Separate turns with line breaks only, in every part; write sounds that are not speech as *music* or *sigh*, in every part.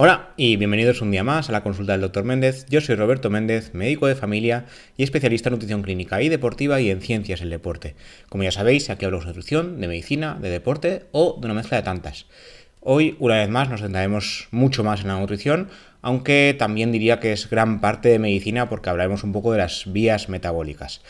Hola y bienvenidos un día más a la consulta del Dr. Méndez. Yo soy Roberto Méndez, médico de familia y especialista en nutrición clínica y deportiva y en ciencias del deporte. Como ya sabéis, aquí hablamos de nutrición, de medicina, de deporte o de una mezcla de tantas. Hoy, una vez más, nos centraremos mucho más en la nutrición, aunque también diría que es gran parte de medicina porque hablaremos un poco de las vías metabólicas.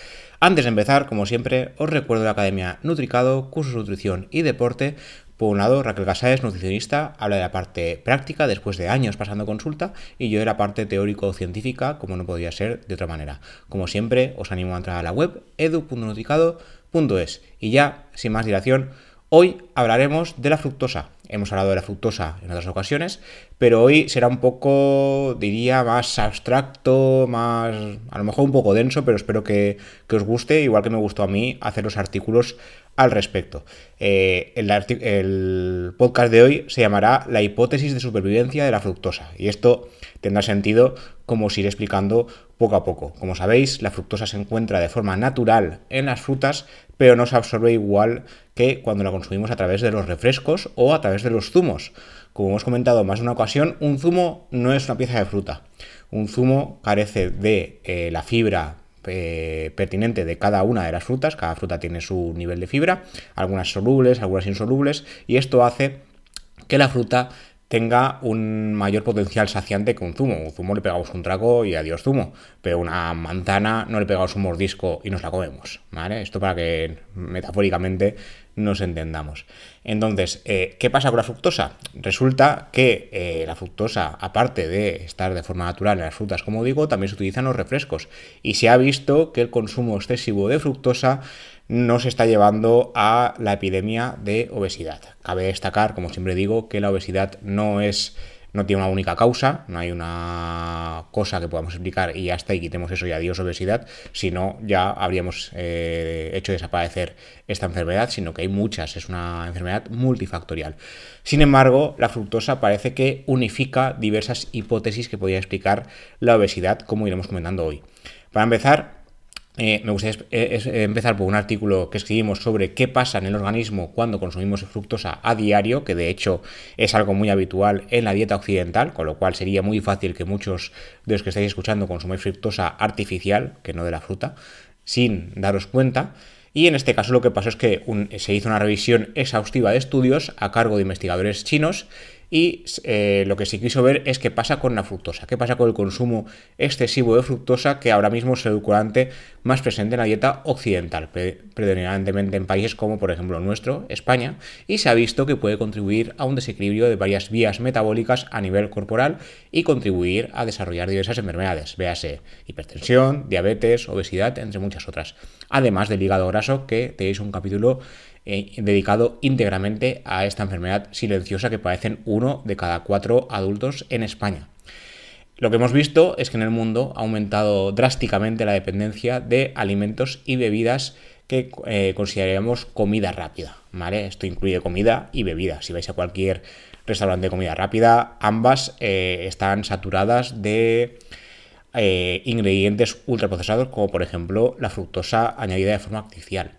Antes de empezar, como siempre, os recuerdo la Academia Nutricado, cursos de nutrición y deporte, por un lado, Raquel Casares, nutricionista, habla de la parte práctica después de años pasando consulta y yo de la parte teórico-científica, como no podría ser de otra manera. Como siempre, os animo a entrar a la web edu.nutricado.es. Y ya, sin más dilación, hoy hablaremos de la fructosa. Hemos hablado de la fructosa en otras ocasiones, pero hoy será un poco, diría, más abstracto, más, a lo mejor un poco denso, pero espero que, que os guste, igual que me gustó a mí hacer los artículos al respecto. Eh, el, podcast de hoy se llamará La hipótesis de supervivencia de la fructosa y esto tendrá sentido como os iré explicando poco a poco. Como sabéis, la fructosa se encuentra de forma natural en las frutas, pero no se absorbe igual que cuando la consumimos a través de los refrescos o a través de los zumos. Como hemos comentado más de una ocasión, un zumo no es una pieza de fruta. Un zumo carece de eh, la fibra eh, pertinente de cada una de las frutas, cada fruta tiene su nivel de fibra, algunas solubles, algunas insolubles, y esto hace que la fruta tenga un mayor potencial saciante que un zumo. Un zumo le pegamos un trago y adiós zumo, pero una manzana no le pegamos un mordisco y nos la comemos. Esto para que metafóricamente nos entendamos. Entonces, eh, ¿qué pasa con la fructosa? Resulta que eh, la fructosa, aparte de estar de forma natural en las frutas, como digo, también se utiliza en los refrescos. Y se ha visto que el consumo excesivo de fructosa no se está llevando a la epidemia de obesidad. Cabe destacar, como siempre digo, que la obesidad no es no tiene una única causa, no hay una cosa que podamos explicar y ya está y quitemos eso y adiós obesidad, sino ya habríamos eh, hecho desaparecer esta enfermedad, sino que hay muchas, es una enfermedad multifactorial. Sin embargo, la fructosa parece que unifica diversas hipótesis que podría explicar la obesidad, como iremos comentando hoy. Para empezar, eh, me gustaría eh, eh, empezar por un artículo que escribimos sobre qué pasa en el organismo cuando consumimos fructosa a diario, que de hecho es algo muy habitual en la dieta occidental, con lo cual sería muy fácil que muchos de los que estáis escuchando consumáis fructosa artificial, que no de la fruta, sin daros cuenta. Y en este caso lo que pasó es que se hizo una revisión exhaustiva de estudios a cargo de investigadores chinos y eh, lo que sí quiso ver es qué pasa con la fructosa, qué pasa con el consumo excesivo de fructosa, que ahora mismo es el edulcorante más presente en la dieta occidental, predominantemente en países como por ejemplo nuestro, España, y se ha visto que puede contribuir a un desequilibrio de varias vías metabólicas a nivel corporal y contribuir a desarrollar diversas enfermedades, véase hipertensión, diabetes, obesidad, entre muchas otras. Además del hígado graso, que tenéis un capítulo eh, dedicado íntegramente a esta enfermedad silenciosa que padecen uno de cada cuatro adultos en España. Lo que hemos visto es que en el mundo ha aumentado drásticamente la dependencia de alimentos y bebidas que eh, consideraríamos comida rápida. ¿vale? Esto incluye comida y bebida. Si vais a cualquier restaurante de comida rápida, ambas eh, están saturadas de ingredientes ultraprocesados, como por ejemplo la fructosa añadida de forma artificial.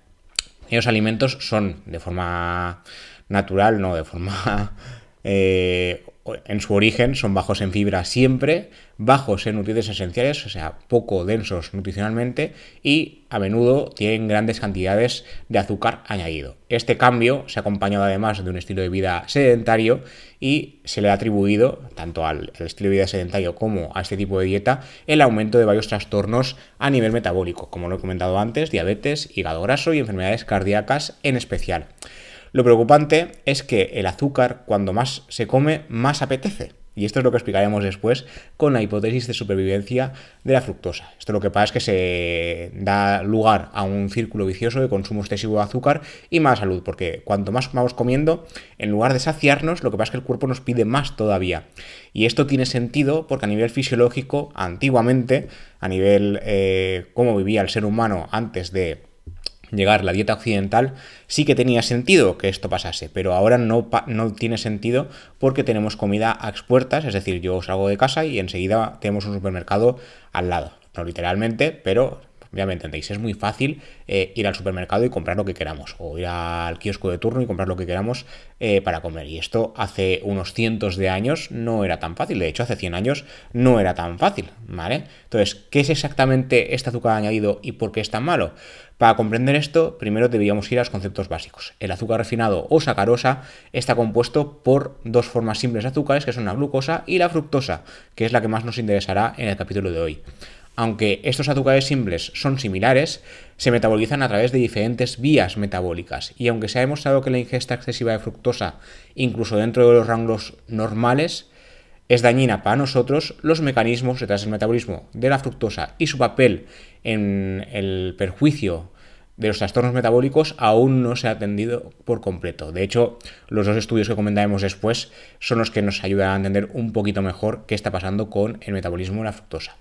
Los alimentos son de forma natural, no de forma... *laughs* Eh, en su origen son bajos en fibra siempre, bajos en nutrientes esenciales, o sea, poco densos nutricionalmente y a menudo tienen grandes cantidades de azúcar añadido. Este cambio se ha acompañado además de un estilo de vida sedentario y se le ha atribuido, tanto al, estilo de vida sedentario como a este tipo de dieta, el aumento de varios trastornos a nivel metabólico, como lo he comentado antes, diabetes, hígado graso y enfermedades cardíacas en especial. Lo preocupante es que el azúcar, cuando más se come, más apetece. Y esto es lo que explicaremos después con la hipótesis de supervivencia de la fructosa. Esto lo que pasa es que se da lugar a un círculo vicioso de consumo excesivo de azúcar y más salud, porque cuanto más vamos comiendo, en lugar de saciarnos, lo que pasa es que el cuerpo nos pide más todavía. Y esto tiene sentido porque a nivel fisiológico, antiguamente, a nivel eh, cómo vivía el ser humano antes de llegar la dieta occidental, sí que tenía sentido que esto pasase, pero ahora no, no tiene sentido porque tenemos comida a expuertas, es decir, yo salgo de casa y enseguida tenemos un supermercado al lado, no literalmente, pero Ya me entendéis, es muy fácil eh, ir al supermercado y comprar lo que queramos, o ir al kiosco de turno y comprar lo que queramos eh, para comer. Y esto hace unos cientos de años no era tan fácil, de hecho hace 100 años no era tan fácil, ¿vale? Entonces, ¿qué es exactamente este azúcar añadido y por qué es tan malo? Para comprender esto, primero deberíamos ir a los conceptos básicos. El azúcar refinado o sacarosa está compuesto por dos formas simples de azúcares, que son la glucosa y la fructosa, que es la que más nos interesará en el capítulo de hoy. Aunque estos azúcares simples son similares, se metabolizan a través de diferentes vías metabólicas. Y aunque se ha demostrado que la ingesta excesiva de fructosa, incluso dentro de los rangos normales, es dañina para nosotros, los mecanismos detrás del metabolismo de la fructosa y su papel en el perjuicio de los trastornos metabólicos aún no se ha atendido por completo. De hecho, los dos estudios que comentaremos después son los que nos ayudan a entender un poquito mejor qué está pasando con el metabolismo de la fructosa.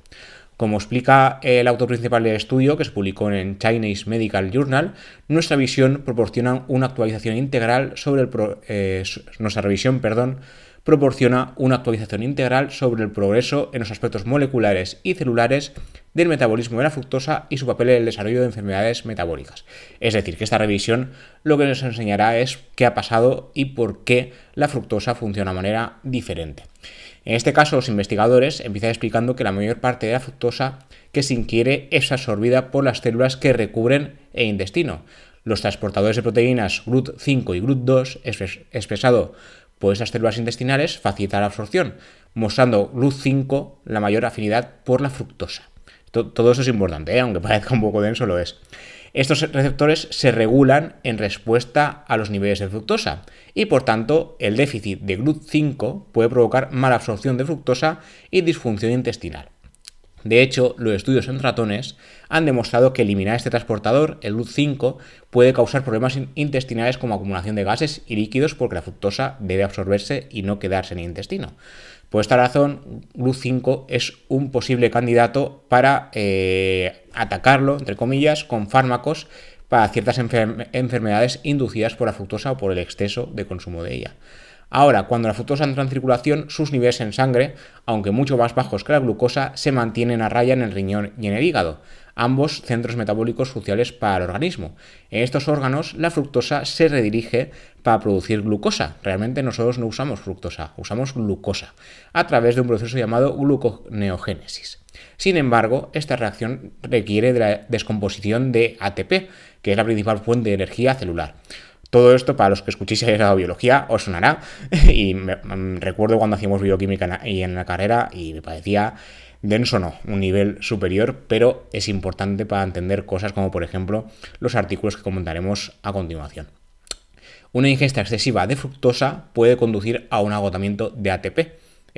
Como explica el autor principal del estudio, que se publicó en Chinese Medical Journal, nuestra proporciona una actualización integral sobre el eh, nuestra revisión, perdón, proporciona una actualización integral sobre el progreso en los aspectos moleculares y celulares del metabolismo de la fructosa y su papel en el desarrollo de enfermedades metabólicas. Es decir, que esta revisión lo que nos enseñará es qué ha pasado y por qué la fructosa funciona de manera diferente. En este caso, los investigadores empiezan explicando que la mayor parte de la fructosa que se ingiere es absorbida por las células que recubren el intestino. Los transportadores de proteínas GLUT5 y GLUT2, expresado por esas células intestinales facilita la absorción, mostrando luz 5 la mayor afinidad por la fructosa. Todo eso es importante, ¿eh? aunque *laughs* parezca un poco denso, lo es. Estos receptores se regulan en respuesta a los niveles de fructosa y por tanto el déficit de GLUT5 puede provocar mala absorción de fructosa y disfunción intestinal. De hecho, los estudios en ratones han demostrado que eliminar este transportador, el LUT5, puede causar problemas intestinales como acumulación de gases y líquidos porque la fructosa debe absorberse y no quedarse en el intestino. Por esta razón, LUT5 es un posible candidato para eh, atacarlo, entre comillas, con fármacos para ciertas enfermedades inducidas por la fructosa o por el exceso de consumo de ella. Ahora, cuando la fructosa entra en circulación, sus niveles en sangre, aunque mucho más bajos que la glucosa, se mantienen a raya en el riñón y en el hígado, ambos centros metabólicos cruciales para el organismo. En estos órganos, la fructosa se redirige para producir glucosa. Realmente nosotros no usamos fructosa, usamos glucosa, a través de un proceso llamado gluconeogénesis. Sin embargo, esta reacción requiere de la descomposición de ATP, que es la principal fuente de energía celular. Todo esto, para los que escuchéis de biología, os sonará. *laughs* Y mm, recuerdo cuando hacíamos bioquímica y en la carrera y me parecía denso, no, un nivel superior, pero es importante para entender cosas como, por ejemplo, los artículos que comentaremos a continuación. Una ingesta excesiva de fructosa puede conducir a un agotamiento de ATP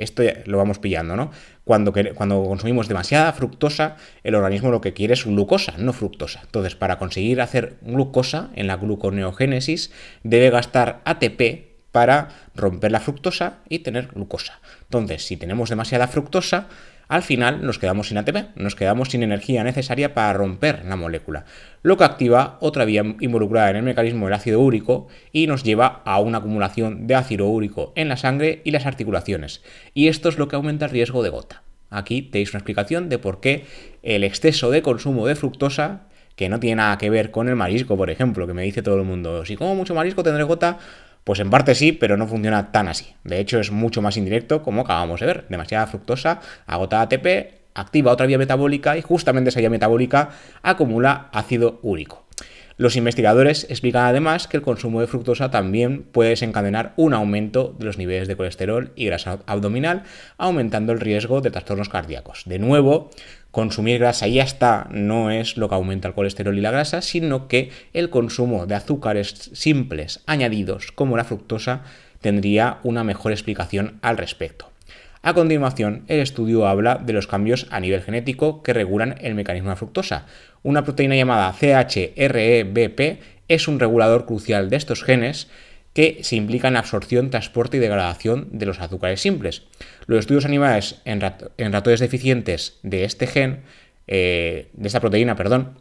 esto lo vamos pillando, ¿no? Cuando, cuando consumimos demasiada fructosa, el organismo lo que quiere es glucosa, no fructosa. Entonces, para conseguir hacer glucosa en la gluconeogénesis, debe gastar ATP para romper la fructosa y tener glucosa. Entonces, si tenemos demasiada fructosa, al final nos quedamos sin ATP, nos quedamos sin energía necesaria para romper la molécula, lo que activa otra vía involucrada en el mecanismo del ácido úrico y nos lleva a una acumulación de ácido úrico en la sangre y las articulaciones. Y esto es lo que aumenta el riesgo de gota. Aquí tenéis una explicación de por qué el exceso de consumo de fructosa, que no tiene nada que ver con el marisco, por ejemplo, que me dice todo el mundo, si como mucho marisco tendré gota, pues en parte sí, pero no funciona tan así. De hecho, es mucho más indirecto, como acabamos de ver. Demasiada fructosa, agota ATP, activa otra vía metabólica y justamente esa vía metabólica acumula ácido úrico. Los investigadores explican además que el consumo de fructosa también puede desencadenar un aumento de los niveles de colesterol y grasa abdominal, aumentando el riesgo de trastornos cardíacos. De nuevo, consumir grasa y ya está no es lo que aumenta el colesterol y la grasa, sino que el consumo de azúcares simples añadidos como la fructosa tendría una mejor explicación al respecto. A continuación, el estudio habla de los cambios a nivel genético que regulan el mecanismo de fructosa. Una proteína llamada CHREBP es un regulador crucial de estos genes que se implica en absorción, transporte y degradación de los azúcares simples. Los estudios animales en, ratones deficientes de este gen, eh, de esta proteína, perdón,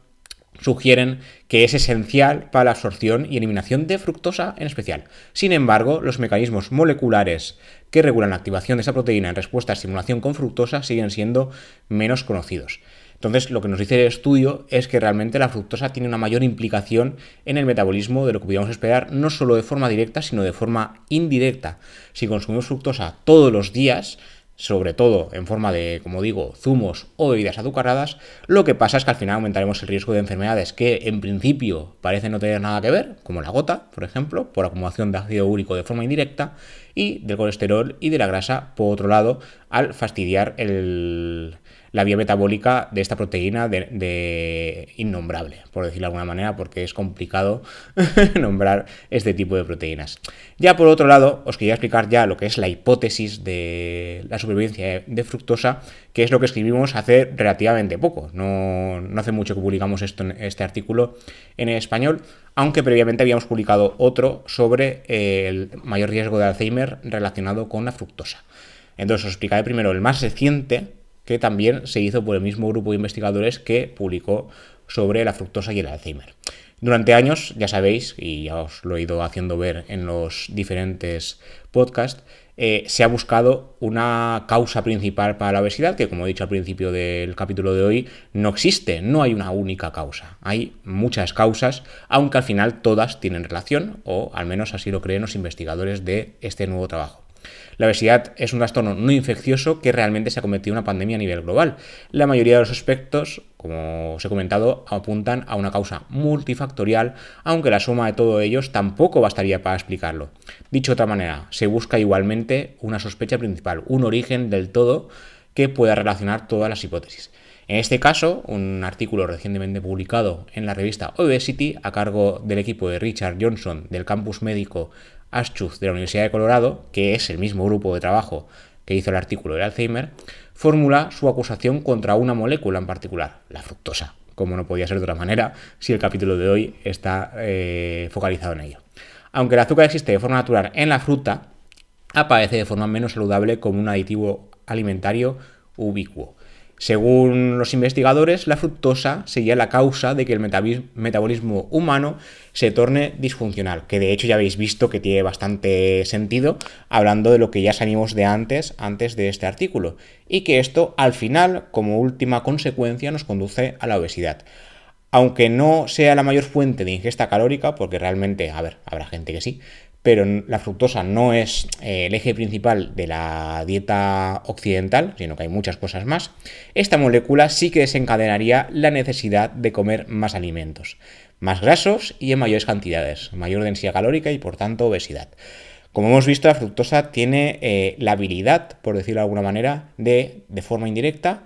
sugieren que es esencial para la absorción y eliminación de fructosa en especial. Sin embargo, los mecanismos moleculares que regulan la activación de esta proteína en respuesta a estimulación con fructosa siguen siendo menos conocidos. Entonces, lo que nos dice el estudio es que realmente la fructosa tiene una mayor implicación en el metabolismo de lo que podríamos esperar, no solo de forma directa, sino de forma indirecta. Si consumimos fructosa todos los días, sobre todo en forma de, como digo, zumos o bebidas azucaradas, lo que pasa es que al final aumentaremos el riesgo de enfermedades que en principio parecen no tener nada que ver, como la gota, por ejemplo, por acumulación de ácido úrico de forma indirecta, y del colesterol y de la grasa, por otro lado, al fastidiar el, la vía metabólica de esta proteína de, innombrable, por decirlo de alguna manera, porque es complicado *laughs* nombrar este tipo de proteínas. Ya por otro lado, os quería explicar ya lo que es la hipótesis de la supervivencia de fructosa, que es lo que escribimos hace relativamente poco. No, hace mucho que publicamos esto, este artículo en español, aunque previamente habíamos publicado otro sobre el mayor riesgo de Alzheimer relacionado con la fructosa. Entonces os explicaré primero el más reciente, que también se hizo por el mismo grupo de investigadores que publicó sobre la fructosa y el Alzheimer. Durante años, ya sabéis, y ya os lo he ido haciendo ver en los diferentes podcasts, eh, se ha buscado una causa principal para la obesidad, que como he dicho al principio del capítulo de hoy, no existe, no hay una única causa. Hay muchas causas, aunque al final todas tienen relación, o al menos así lo creen los investigadores de este nuevo trabajo. La obesidad es un trastorno no infeccioso que realmente se ha convertido en una pandemia a nivel global. La mayoría de los aspectos, como os he comentado, apuntan a una causa multifactorial, aunque la suma de todos ellos tampoco bastaría para explicarlo. Dicho de otra manera, se busca igualmente una sospecha principal, un origen del todo que pueda relacionar todas las hipótesis. En este caso, un artículo recientemente publicado en la revista Obesity a cargo del equipo de Richard Johnson del campus médico Aschuz de la Universidad de Colorado, que es el mismo grupo de trabajo que hizo el artículo de Alzheimer, formula su acusación contra una molécula en particular, la fructosa, como no podía ser de otra manera si el capítulo de hoy está eh, focalizado en ello. Aunque el azúcar existe de forma natural en la fruta, aparece de forma menos saludable como un aditivo alimentario ubicuo. Según los investigadores, la fructosa sería la causa de que el metabolismo humano se torne disfuncional, que de hecho ya habéis visto que tiene bastante sentido hablando de lo que ya sabíamos de antes, antes de este artículo, y que esto al final, como última consecuencia, nos conduce a la obesidad. Aunque no sea la mayor fuente de ingesta calórica, porque realmente, a ver, habrá gente que sí, pero la fructosa no es eh, el eje principal de la dieta occidental, sino que hay muchas cosas más, esta molécula sí que desencadenaría la necesidad de comer más alimentos, más grasos y en mayores cantidades, mayor densidad calórica y por tanto obesidad. Como hemos visto, la fructosa tiene eh, la habilidad, por decirlo de alguna manera, de, de forma indirecta,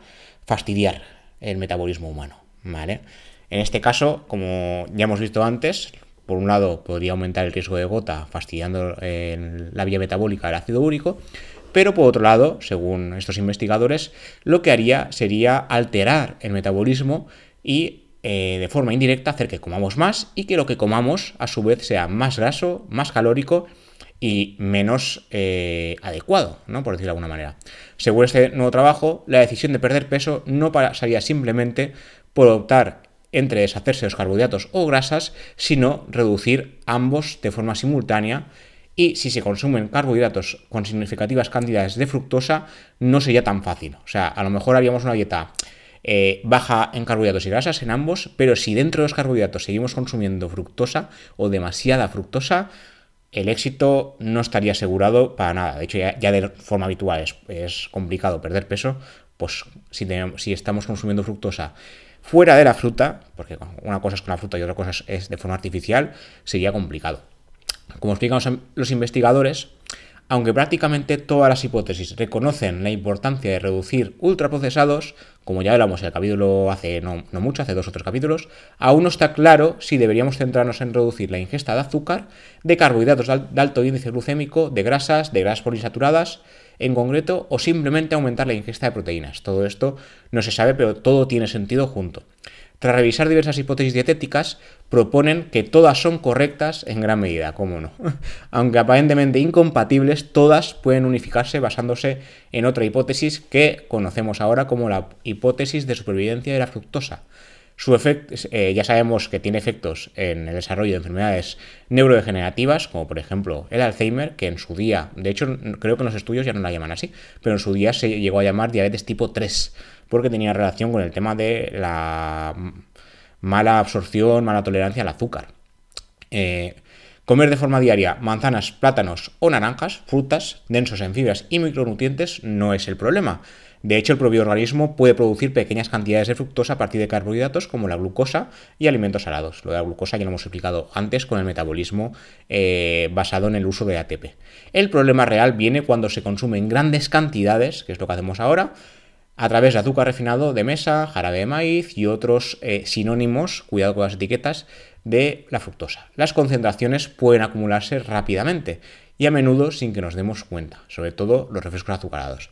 fastidiar el metabolismo humano. ¿vale? En este caso, como ya hemos visto antes, por un lado, podría aumentar el riesgo de gota, fastidiando eh, la vía metabólica del ácido úrico, pero por otro lado, según estos investigadores, lo que haría sería alterar el metabolismo y eh, de forma indirecta hacer que comamos más y que lo que comamos a su vez sea más graso, más calórico y menos eh, adecuado, ¿no? por decirlo de alguna manera. Según este nuevo trabajo, la decisión de perder peso no pasaría simplemente por optar entre deshacerse de los carbohidratos o grasas, sino reducir ambos de forma simultánea y si se consumen carbohidratos con significativas cantidades de fructosa, no sería tan fácil. O sea, a lo mejor haríamos una dieta eh, baja en carbohidratos y grasas en ambos, pero si dentro de los carbohidratos seguimos consumiendo fructosa o demasiada fructosa, el éxito no estaría asegurado para nada. De hecho, ya, de forma habitual es, complicado perder peso, pues si, si estamos consumiendo fructosa Fuera de la fruta, porque una cosa es con la fruta y otra cosa es de forma artificial, sería complicado. Como explican los investigadores, aunque prácticamente todas las hipótesis reconocen la importancia de reducir ultraprocesados, como ya hablamos en el capítulo hace no, mucho, hace dos o tres capítulos, aún no está claro si deberíamos centrarnos en reducir la ingesta de azúcar, de carbohidratos de alto índice glucémico, de grasas, de grasas poliinsaturadas, en concreto o simplemente aumentar la ingesta de proteínas. Todo esto no se sabe, pero todo tiene sentido junto. Tras revisar diversas hipótesis dietéticas, proponen que todas son correctas en gran medida, cómo no. *laughs* Aunque aparentemente incompatibles, todas pueden unificarse basándose en otra hipótesis que conocemos ahora como la hipótesis de supervivencia de la fructosa. Su efecto, eh, ya sabemos que tiene efectos en el desarrollo de enfermedades neurodegenerativas, como por ejemplo el Alzheimer, que en su día, de hecho creo que en los estudios ya no la llaman así, pero en su día se llegó a llamar diabetes tipo 3, porque tenía relación con el tema de la mala absorción, mala tolerancia al azúcar. Eh, comer de forma diaria manzanas, plátanos o naranjas, frutas densos en fibras y micronutrientes no es el problema. De hecho, el propio organismo puede producir pequeñas cantidades de fructosa a partir de carbohidratos como la glucosa y alimentos salados. Lo de la glucosa ya lo hemos explicado antes con el metabolismo eh, basado en el uso de ATP. El problema real viene cuando se consume en grandes cantidades, que es lo que hacemos ahora, a través de azúcar refinado de mesa, jarabe de maíz y otros eh, sinónimos, cuidado con las etiquetas, de la fructosa. Las concentraciones pueden acumularse rápidamente y a menudo sin que nos demos cuenta, sobre todo los refrescos azucarados.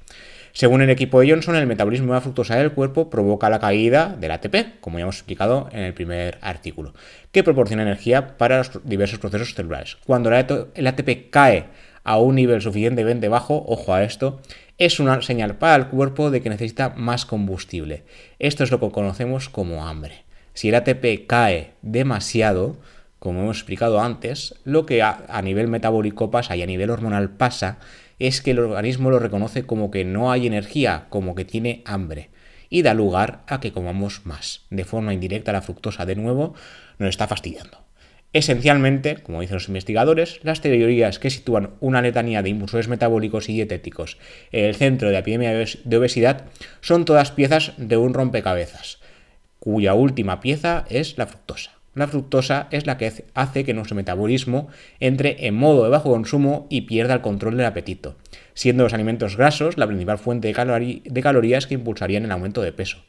Según el equipo de Johnson, el metabolismo de la fructosa del cuerpo provoca la caída del ATP, como ya hemos explicado en el primer artículo, que proporciona energía para los diversos procesos celulares. Cuando el ATP cae a un nivel suficientemente bajo, ojo a esto, es una señal para el cuerpo de que necesita más combustible. Esto es lo que conocemos como hambre. Si el ATP cae demasiado, como hemos explicado antes, lo que a, a nivel metabólico pasa y a nivel hormonal pasa es que el organismo lo reconoce como que no hay energía, como que tiene hambre, y da lugar a que comamos más. De forma indirecta, la fructosa de nuevo nos está fastidiando. Esencialmente, como dicen los investigadores, las teorías que sitúan una letanía de impulsores metabólicos y dietéticos en el centro de la epidemia de obesidad son todas piezas de un rompecabezas, cuya última pieza es la fructosa. La fructosa es la que hace que nuestro metabolismo entre en modo de bajo consumo y pierda el control del apetito, siendo los alimentos grasos la principal fuente de, calorías que impulsarían el aumento de peso.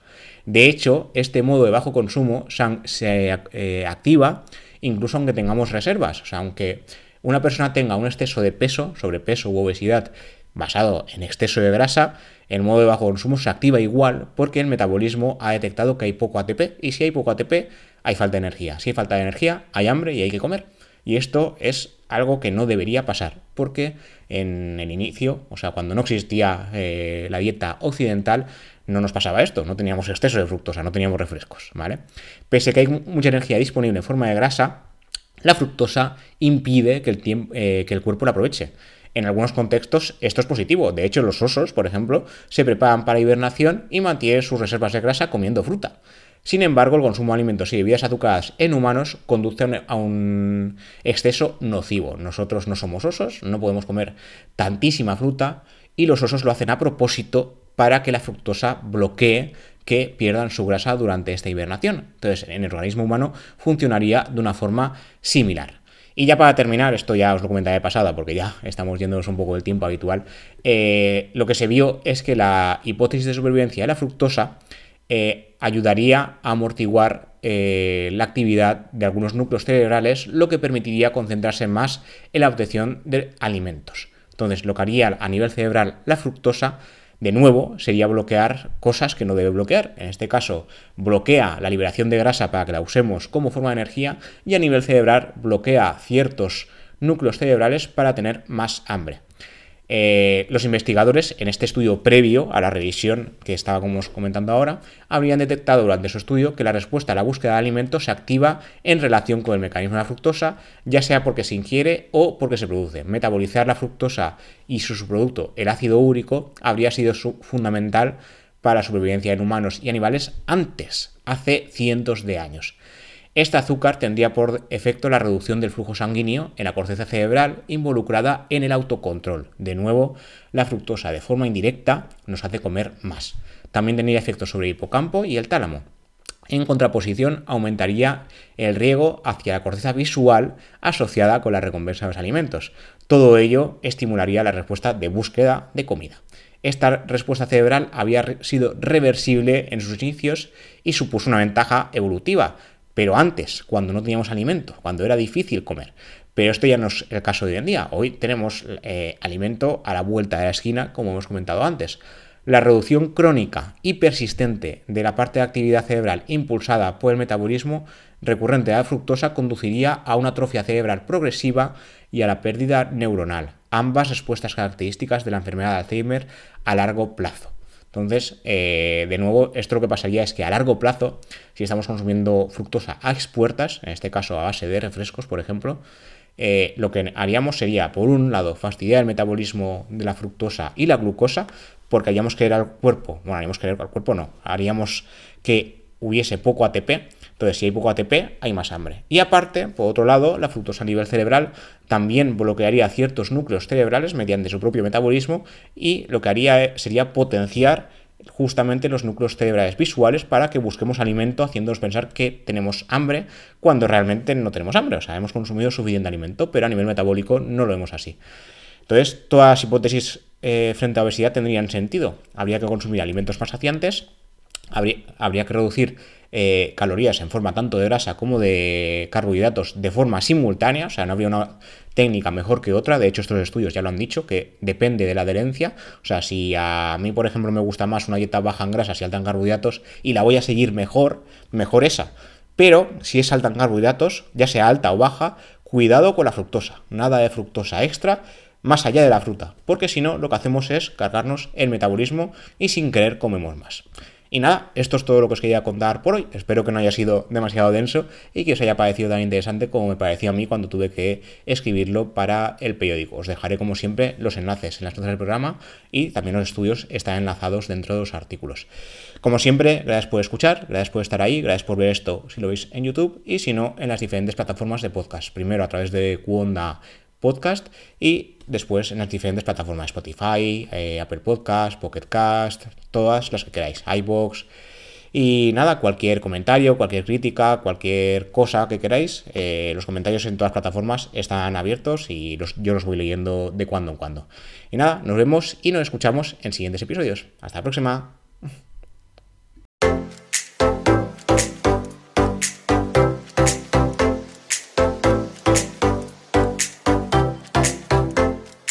De hecho, este modo de bajo consumo se eh, activa incluso aunque tengamos reservas. O sea, aunque una persona tenga un exceso de peso, sobrepeso u obesidad basado en exceso de grasa, el modo de bajo consumo se activa igual porque el metabolismo ha detectado que hay poco ATP y si hay poco ATP hay falta de energía. Si hay falta de energía hay hambre y hay que comer. Y esto es algo que no debería pasar porque en el inicio, o sea, cuando no existía eh, la dieta occidental, no nos pasaba esto, no teníamos exceso de fructosa, no teníamos refrescos, ¿vale? Pese a que hay mucha energía disponible en forma de grasa, la fructosa impide que el, eh, que el cuerpo la aproveche. En algunos contextos esto es positivo. De hecho, los osos, por ejemplo, se preparan para hibernación y mantienen sus reservas de grasa comiendo fruta. Sin embargo, el consumo de alimentos y bebidas azucaradas en humanos conduce a un exceso nocivo. Nosotros no somos osos, no podemos comer tantísima fruta y los osos lo hacen a propósito para que la fructosa bloquee que pierdan su grasa durante esta hibernación. Entonces, en el organismo humano funcionaría de una forma similar. Y ya para terminar, esto ya os lo comentaré de pasada porque ya estamos yéndonos un poco del tiempo habitual, eh, lo que se vio es que la hipótesis de supervivencia de la fructosa eh, ayudaría a amortiguar eh, la actividad de algunos núcleos cerebrales, lo que permitiría concentrarse más en la obtención de alimentos. Entonces, lo que haría a nivel cerebral la fructosa de nuevo, sería bloquear cosas que no debe bloquear. En este caso, bloquea la liberación de grasa para que la usemos como forma de energía y a nivel cerebral bloquea ciertos núcleos cerebrales para tener más hambre. Eh, los investigadores, en este estudio previo a la revisión que estábamos comentando ahora, habrían detectado durante su estudio que la respuesta a la búsqueda de alimentos se activa en relación con el mecanismo de la fructosa, ya sea porque se ingiere o porque se produce. Metabolizar la fructosa y su subproducto, el ácido úrico, habría sido fundamental para la supervivencia en humanos y animales antes, hace cientos de años. Este azúcar tendría por efecto la reducción del flujo sanguíneo en la corteza cerebral involucrada en el autocontrol. De nuevo, la fructosa de forma indirecta nos hace comer más. También tendría efectos sobre el hipocampo y el tálamo. En contraposición, aumentaría el riego hacia la corteza visual asociada con la recompensa de los alimentos. Todo ello estimularía la respuesta de búsqueda de comida. Esta respuesta cerebral había sido reversible en sus inicios y supuso una ventaja evolutiva, pero antes, cuando no teníamos alimento, cuando era difícil comer. Pero esto ya no es el caso de hoy en día. Hoy tenemos eh, alimento a la vuelta de la esquina, como hemos comentado antes. La reducción crónica y persistente de la parte de actividad cerebral impulsada por el metabolismo recurrente de la fructosa conduciría a una atrofia cerebral progresiva y a la pérdida neuronal, ambas respuestas características de la enfermedad de Alzheimer a largo plazo. Entonces, eh, de nuevo, esto lo que pasaría es que a largo plazo, si estamos consumiendo fructosa a expuertas, en este caso a base de refrescos, por ejemplo, eh, lo que haríamos sería, por un lado, fastidiar el metabolismo de la fructosa y la glucosa, porque haríamos que al cuerpo, bueno, haríamos que al cuerpo no, haríamos que hubiese poco ATP, entonces si hay poco ATP hay más hambre. Y aparte, por otro lado, la fructosa a nivel cerebral también bloquearía ciertos núcleos cerebrales mediante su propio metabolismo y lo que haría sería potenciar justamente los núcleos cerebrales visuales para que busquemos alimento haciéndonos pensar que tenemos hambre cuando realmente no tenemos hambre, o sea, hemos consumido suficiente alimento, pero a nivel metabólico no lo vemos así. Entonces, todas las hipótesis eh, frente a obesidad tendrían sentido. Habría que consumir alimentos más saciantes, habría, que reducir eh, calorías en forma tanto de grasa como de carbohidratos de forma simultánea, o sea, no habría una técnica mejor que otra, de hecho estos estudios ya lo han dicho, que depende de la adherencia, o sea, si a mí, por ejemplo, me gusta más una dieta baja en grasas y alta en carbohidratos y la voy a seguir mejor, mejor esa, pero si es alta en carbohidratos, ya sea alta o baja, cuidado con la fructosa, nada de fructosa extra, más allá de la fruta, porque si no, lo que hacemos es cargarnos el metabolismo y sin querer comemos más. Y nada, esto es todo lo que os quería contar por hoy. Espero que no haya sido demasiado denso y que os haya parecido tan interesante como me pareció a mí cuando tuve que escribirlo para el periódico. Os dejaré como siempre los enlaces en las notas del programa y también los estudios están enlazados dentro de los artículos. Como siempre, gracias por escuchar, gracias por estar ahí, gracias por ver esto si lo veis en YouTube y si no en las diferentes plataformas de podcast. Primero a través de Cuonda Podcast y después en las diferentes plataformas Spotify, eh, Apple Podcast, Pocket Cast, todas las que queráis, iBox. Y nada, cualquier comentario, cualquier crítica, cualquier cosa que queráis, eh, los comentarios en todas las plataformas están abiertos y yo los voy leyendo de cuando en cuando. Y nada, nos vemos y nos escuchamos en siguientes episodios. Hasta la próxima.